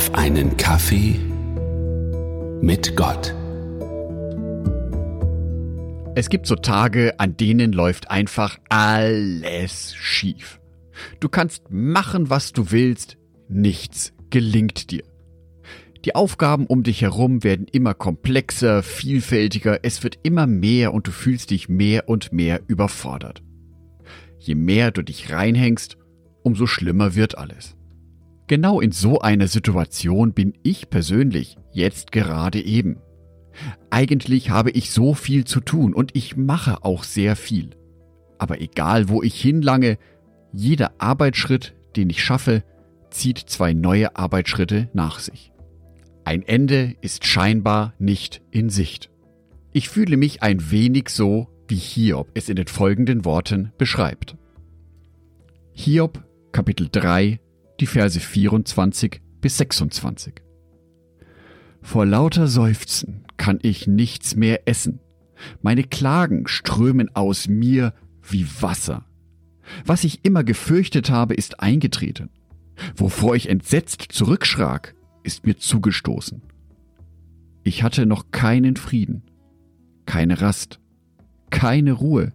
auf einen Kaffee mit Gott. Es gibt so Tage, an denen läuft einfach alles schief. Du kannst machen, was du willst, nichts gelingt dir. Die Aufgaben um dich herum werden immer komplexer, vielfältiger, es wird immer mehr und du fühlst dich mehr und mehr überfordert. Je mehr du dich reinhängst, umso schlimmer wird alles. Genau in so einer Situation bin ich persönlich jetzt gerade eben. Eigentlich habe ich so viel zu tun und ich mache auch sehr viel. Aber egal wo ich hinlange, jeder Arbeitsschritt, den ich schaffe, zieht zwei neue Arbeitsschritte nach sich. Ein Ende ist scheinbar nicht in Sicht. Ich fühle mich ein wenig so, wie Hiob es in den folgenden Worten beschreibt. Hiob Kapitel 3 die Verse 24 bis 26. Vor lauter Seufzen kann ich nichts mehr essen. Meine Klagen strömen aus mir wie Wasser. Was ich immer gefürchtet habe, ist eingetreten. Wovor ich entsetzt zurückschrak, ist mir zugestoßen. Ich hatte noch keinen Frieden, keine Rast, keine Ruhe.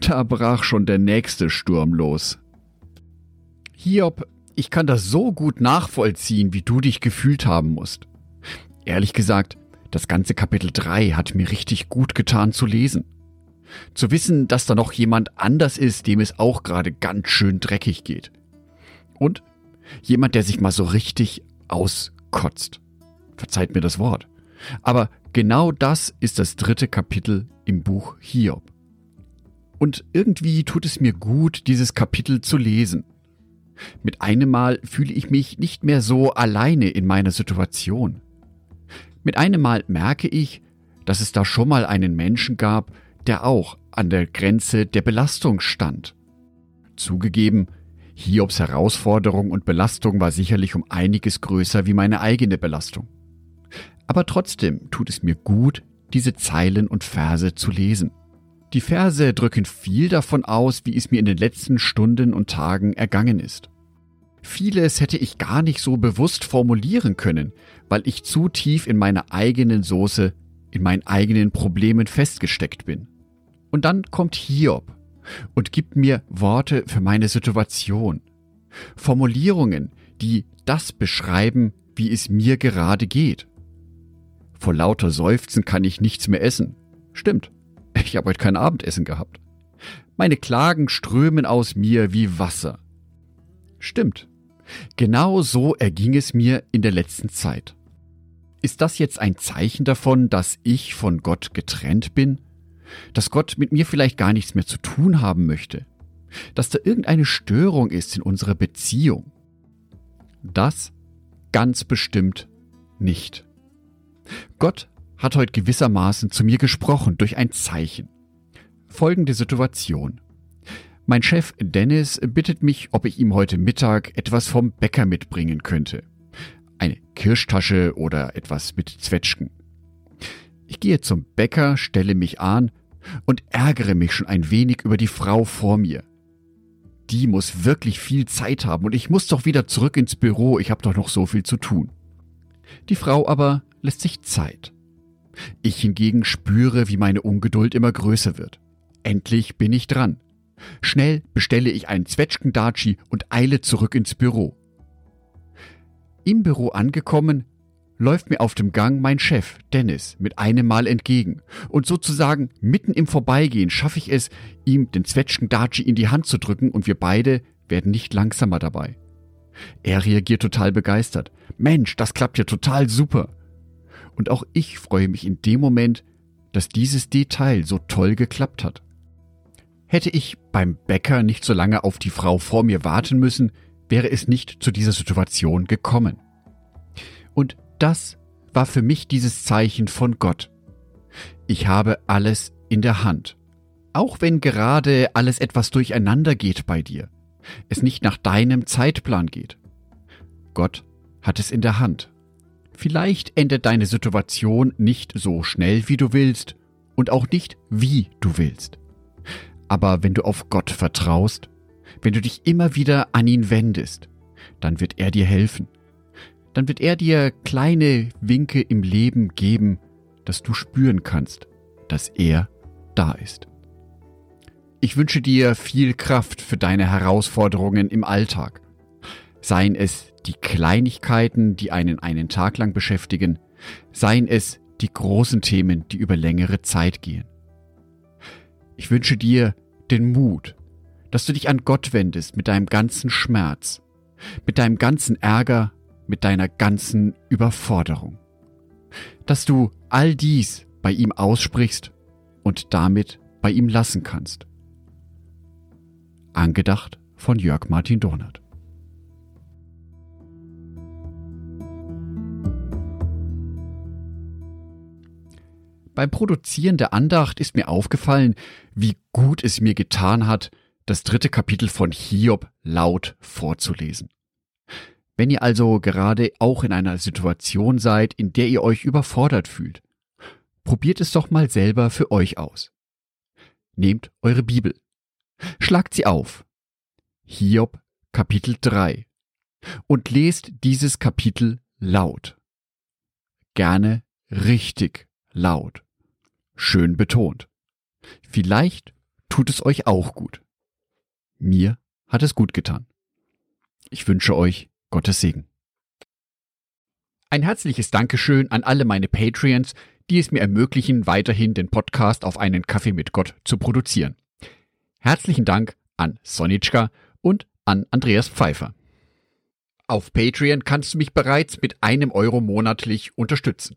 Da brach schon der nächste Sturm los. Hiob ich kann das so gut nachvollziehen, wie du dich gefühlt haben musst. Ehrlich gesagt, das ganze Kapitel 3 hat mir richtig gut getan zu lesen. Zu wissen, dass da noch jemand anders ist, dem es auch gerade ganz schön dreckig geht. Und jemand, der sich mal so richtig auskotzt. Verzeiht mir das Wort. Aber genau das ist das dritte Kapitel im Buch Hiob. Und irgendwie tut es mir gut, dieses Kapitel zu lesen. Mit einem Mal fühle ich mich nicht mehr so alleine in meiner Situation. Mit einem Mal merke ich, dass es da schon mal einen Menschen gab, der auch an der Grenze der Belastung stand. Zugegeben, Hiobs Herausforderung und Belastung war sicherlich um einiges größer wie meine eigene Belastung. Aber trotzdem tut es mir gut, diese Zeilen und Verse zu lesen. Die Verse drücken viel davon aus, wie es mir in den letzten Stunden und Tagen ergangen ist. Vieles hätte ich gar nicht so bewusst formulieren können, weil ich zu tief in meiner eigenen Soße, in meinen eigenen Problemen festgesteckt bin. Und dann kommt Hiob und gibt mir Worte für meine Situation. Formulierungen, die das beschreiben, wie es mir gerade geht. Vor lauter Seufzen kann ich nichts mehr essen. Stimmt. Ich habe heute kein Abendessen gehabt. Meine Klagen strömen aus mir wie Wasser. Stimmt. Genau so erging es mir in der letzten Zeit. Ist das jetzt ein Zeichen davon, dass ich von Gott getrennt bin? Dass Gott mit mir vielleicht gar nichts mehr zu tun haben möchte? Dass da irgendeine Störung ist in unserer Beziehung? Das ganz bestimmt nicht. Gott hat heute gewissermaßen zu mir gesprochen durch ein Zeichen. Folgende Situation. Mein Chef Dennis bittet mich, ob ich ihm heute Mittag etwas vom Bäcker mitbringen könnte. Eine Kirschtasche oder etwas mit Zwetschgen. Ich gehe zum Bäcker, stelle mich an und ärgere mich schon ein wenig über die Frau vor mir. Die muss wirklich viel Zeit haben und ich muss doch wieder zurück ins Büro, ich habe doch noch so viel zu tun. Die Frau aber lässt sich Zeit. Ich hingegen spüre, wie meine Ungeduld immer größer wird. Endlich bin ich dran. Schnell bestelle ich einen Zwetschgendatschi und eile zurück ins Büro. Im Büro angekommen, läuft mir auf dem Gang mein Chef, Dennis, mit einem Mal entgegen. Und sozusagen mitten im Vorbeigehen schaffe ich es, ihm den Zwetschgendatschi in die Hand zu drücken und wir beide werden nicht langsamer dabei. Er reagiert total begeistert. Mensch, das klappt ja total super. Und auch ich freue mich in dem Moment, dass dieses Detail so toll geklappt hat. Hätte ich beim Bäcker nicht so lange auf die Frau vor mir warten müssen, wäre es nicht zu dieser Situation gekommen. Und das war für mich dieses Zeichen von Gott. Ich habe alles in der Hand. Auch wenn gerade alles etwas durcheinander geht bei dir, es nicht nach deinem Zeitplan geht. Gott hat es in der Hand. Vielleicht endet deine Situation nicht so schnell, wie du willst und auch nicht, wie du willst. Aber wenn du auf Gott vertraust, wenn du dich immer wieder an ihn wendest, dann wird er dir helfen. dann wird er dir kleine Winke im Leben geben, dass du spüren kannst, dass er da ist. Ich wünsche dir viel Kraft für deine Herausforderungen im Alltag. Seien es die Kleinigkeiten, die einen einen Tag lang beschäftigen, seien es die großen Themen, die über längere Zeit gehen. Ich wünsche dir den Mut, dass du dich an Gott wendest mit deinem ganzen Schmerz, mit deinem ganzen Ärger, mit deiner ganzen Überforderung. Dass du all dies bei ihm aussprichst und damit bei ihm lassen kannst. Angedacht von Jörg Martin Donat. Beim Produzieren der Andacht ist mir aufgefallen, wie gut es mir getan hat, das dritte Kapitel von Hiob laut vorzulesen. Wenn ihr also gerade auch in einer Situation seid, in der ihr euch überfordert fühlt, probiert es doch mal selber für euch aus. Nehmt eure Bibel, schlagt sie auf. Hiob Kapitel 3 und lest dieses Kapitel laut. Gerne richtig laut. Schön betont. Vielleicht tut es euch auch gut. Mir hat es gut getan. Ich wünsche euch Gottes Segen. Ein herzliches Dankeschön an alle meine Patreons, die es mir ermöglichen, weiterhin den Podcast auf einen Kaffee mit Gott zu produzieren. Herzlichen Dank an Sonitschka und an Andreas Pfeiffer. Auf Patreon kannst du mich bereits mit einem Euro monatlich unterstützen.